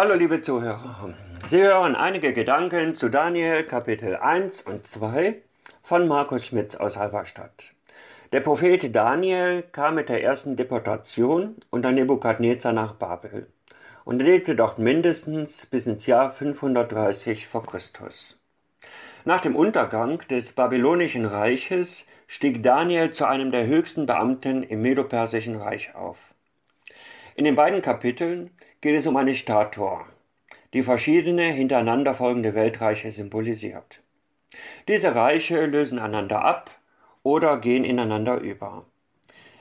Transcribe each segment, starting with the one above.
Hallo liebe Zuhörer. Sie hören einige Gedanken zu Daniel Kapitel 1 und 2 von Markus Schmitz aus Halberstadt. Der Prophet Daniel kam mit der ersten Deportation unter Nebukadnezar nach Babel und lebte dort mindestens bis ins Jahr 530 v. Chr. Nach dem Untergang des babylonischen Reiches stieg Daniel zu einem der höchsten Beamten im Medopersischen Reich auf. In den beiden Kapiteln geht es um eine Statue, die verschiedene hintereinander folgende Weltreiche symbolisiert. Diese Reiche lösen einander ab oder gehen ineinander über.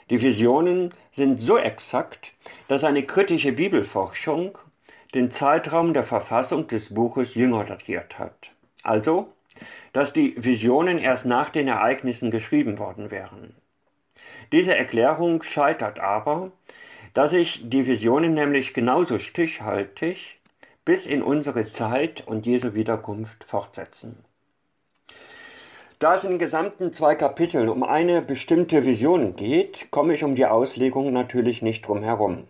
Die Visionen sind so exakt, dass eine kritische Bibelforschung den Zeitraum der Verfassung des Buches jünger datiert hat. Also, dass die Visionen erst nach den Ereignissen geschrieben worden wären. Diese Erklärung scheitert aber, da sich die Visionen nämlich genauso stichhaltig bis in unsere Zeit und Jesu Wiederkunft fortsetzen. Da es in den gesamten zwei Kapiteln um eine bestimmte Vision geht, komme ich um die Auslegung natürlich nicht drum herum.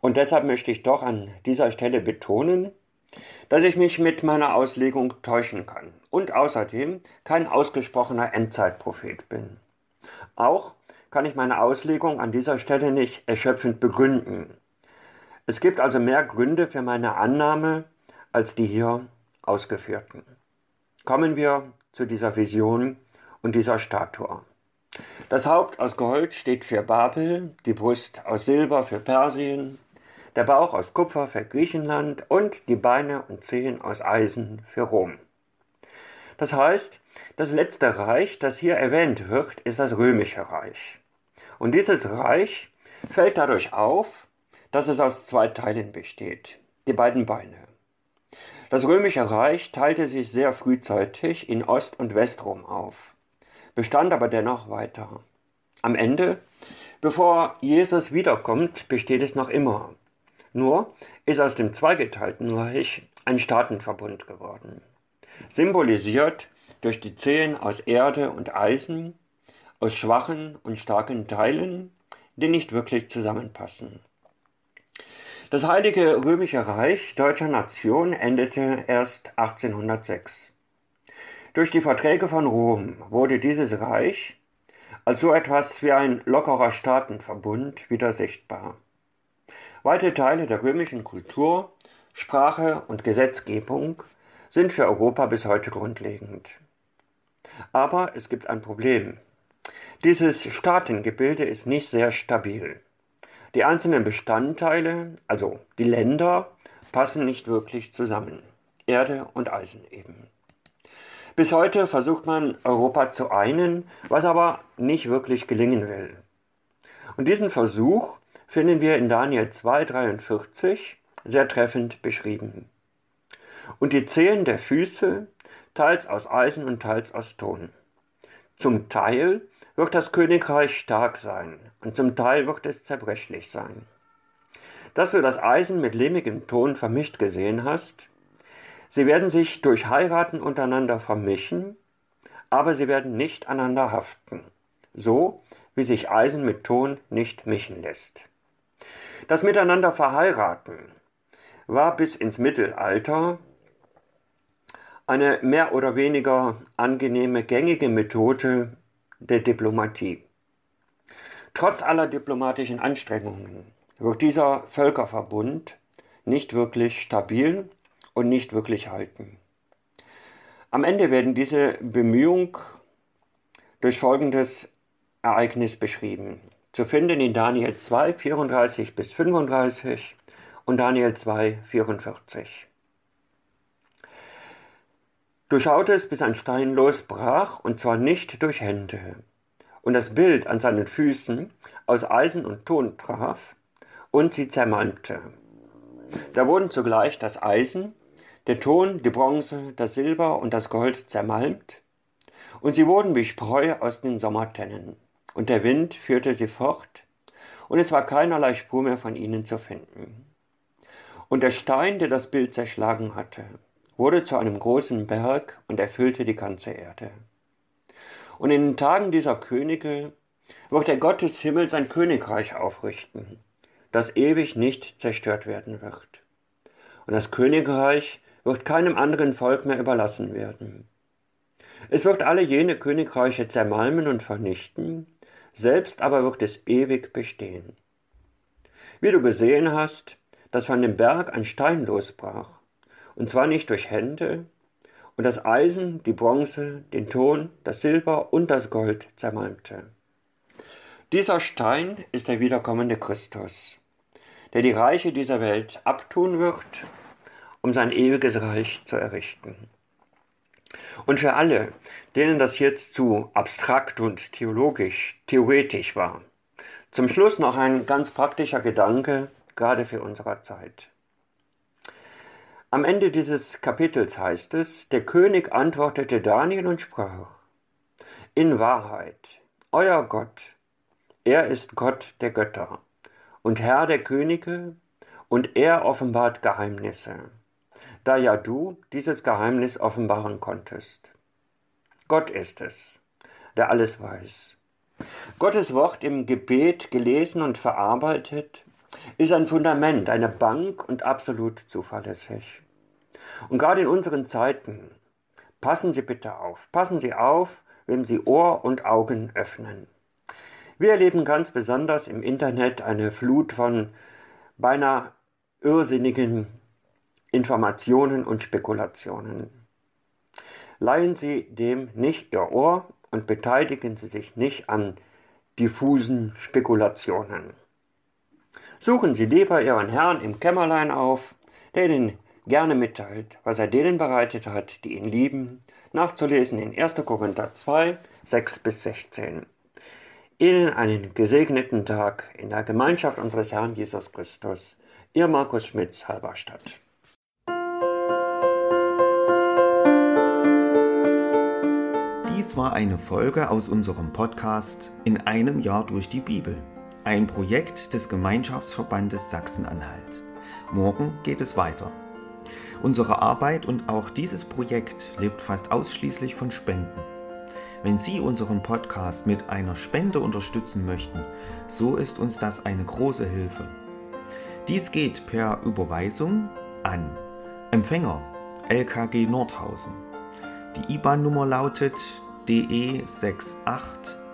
Und deshalb möchte ich doch an dieser Stelle betonen, dass ich mich mit meiner Auslegung täuschen kann und außerdem kein ausgesprochener Endzeitprophet bin. Auch kann ich meine Auslegung an dieser Stelle nicht erschöpfend begründen. Es gibt also mehr Gründe für meine Annahme als die hier ausgeführten. Kommen wir zu dieser Vision und dieser Statue. Das Haupt aus Gold steht für Babel, die Brust aus Silber für Persien, der Bauch aus Kupfer für Griechenland und die Beine und Zehen aus Eisen für Rom. Das heißt, das letzte Reich, das hier erwähnt wird, ist das römische Reich. Und dieses Reich fällt dadurch auf, dass es aus zwei Teilen besteht, die beiden Beine. Das römische Reich teilte sich sehr frühzeitig in Ost- und Westrom auf, bestand aber dennoch weiter. Am Ende, bevor Jesus wiederkommt, besteht es noch immer. Nur ist aus dem zweigeteilten Reich ein Staatenverbund geworden symbolisiert durch die Zehen aus Erde und Eisen, aus schwachen und starken Teilen, die nicht wirklich zusammenpassen. Das Heilige Römische Reich deutscher Nation endete erst 1806. Durch die Verträge von Rom wurde dieses Reich als so etwas wie ein lockerer Staatenverbund wieder sichtbar. Weite Teile der römischen Kultur, Sprache und Gesetzgebung sind für Europa bis heute grundlegend. Aber es gibt ein Problem. Dieses Staatengebilde ist nicht sehr stabil. Die einzelnen Bestandteile, also die Länder, passen nicht wirklich zusammen. Erde und Eisen eben. Bis heute versucht man Europa zu einen, was aber nicht wirklich gelingen will. Und diesen Versuch finden wir in Daniel 2,43 sehr treffend beschrieben und die Zehen der Füße, teils aus Eisen und teils aus Ton. Zum Teil wird das Königreich stark sein und zum Teil wird es zerbrechlich sein. Dass du das Eisen mit lehmigem Ton vermischt gesehen hast, sie werden sich durch Heiraten untereinander vermischen, aber sie werden nicht aneinander haften, so wie sich Eisen mit Ton nicht mischen lässt. Das Miteinander verheiraten war bis ins Mittelalter eine mehr oder weniger angenehme, gängige Methode der Diplomatie. Trotz aller diplomatischen Anstrengungen wird dieser Völkerverbund nicht wirklich stabil und nicht wirklich halten. Am Ende werden diese Bemühungen durch folgendes Ereignis beschrieben. Zu finden in Daniel 2, 34 bis 35 und Daniel 2, 44. Du schautest, bis ein Stein losbrach, und zwar nicht durch Hände, und das Bild an seinen Füßen aus Eisen und Ton traf, und sie zermalmte. Da wurden zugleich das Eisen, der Ton, die Bronze, das Silber und das Gold zermalmt, und sie wurden wie Spreu aus den Sommertennen, und der Wind führte sie fort, und es war keinerlei Spur mehr von ihnen zu finden. Und der Stein, der das Bild zerschlagen hatte, wurde zu einem großen Berg und erfüllte die ganze Erde. Und in den Tagen dieser Könige wird der Gott des Himmels ein Königreich aufrichten, das ewig nicht zerstört werden wird. und das Königreich wird keinem anderen Volk mehr überlassen werden. Es wird alle jene Königreiche zermalmen und vernichten, selbst aber wird es ewig bestehen. Wie du gesehen hast, dass von dem Berg ein Stein losbrach, und zwar nicht durch Hände, und das Eisen, die Bronze, den Ton, das Silber und das Gold zermalmte. Dieser Stein ist der wiederkommende Christus, der die Reiche dieser Welt abtun wird, um sein ewiges Reich zu errichten. Und für alle, denen das jetzt zu abstrakt und theologisch, theoretisch war, zum Schluss noch ein ganz praktischer Gedanke, gerade für unsere Zeit. Am Ende dieses Kapitels heißt es, der König antwortete Daniel und sprach, In Wahrheit, euer Gott, er ist Gott der Götter und Herr der Könige, und er offenbart Geheimnisse, da ja du dieses Geheimnis offenbaren konntest. Gott ist es, der alles weiß. Gottes Wort im Gebet gelesen und verarbeitet ist ein Fundament, eine Bank und absolut zuverlässig. Und gerade in unseren Zeiten, passen Sie bitte auf, passen Sie auf, wenn Sie Ohr und Augen öffnen. Wir erleben ganz besonders im Internet eine Flut von beinahe irrsinnigen Informationen und Spekulationen. Leihen Sie dem nicht Ihr Ohr und beteiligen Sie sich nicht an diffusen Spekulationen. Suchen Sie lieber Ihren Herrn im Kämmerlein auf, der Ihnen gerne mitteilt, was er denen bereitet hat, die ihn lieben, nachzulesen in 1. Korinther 2, 6 bis 16. Ihnen einen gesegneten Tag in der Gemeinschaft unseres Herrn Jesus Christus. Ihr Markus Schmitz, Halberstadt. Dies war eine Folge aus unserem Podcast In einem Jahr durch die Bibel, ein Projekt des Gemeinschaftsverbandes Sachsen-Anhalt. Morgen geht es weiter. Unsere Arbeit und auch dieses Projekt lebt fast ausschließlich von Spenden. Wenn Sie unseren Podcast mit einer Spende unterstützen möchten, so ist uns das eine große Hilfe. Dies geht per Überweisung an Empfänger LKG Nordhausen. Die IBAN-Nummer lautet DE 68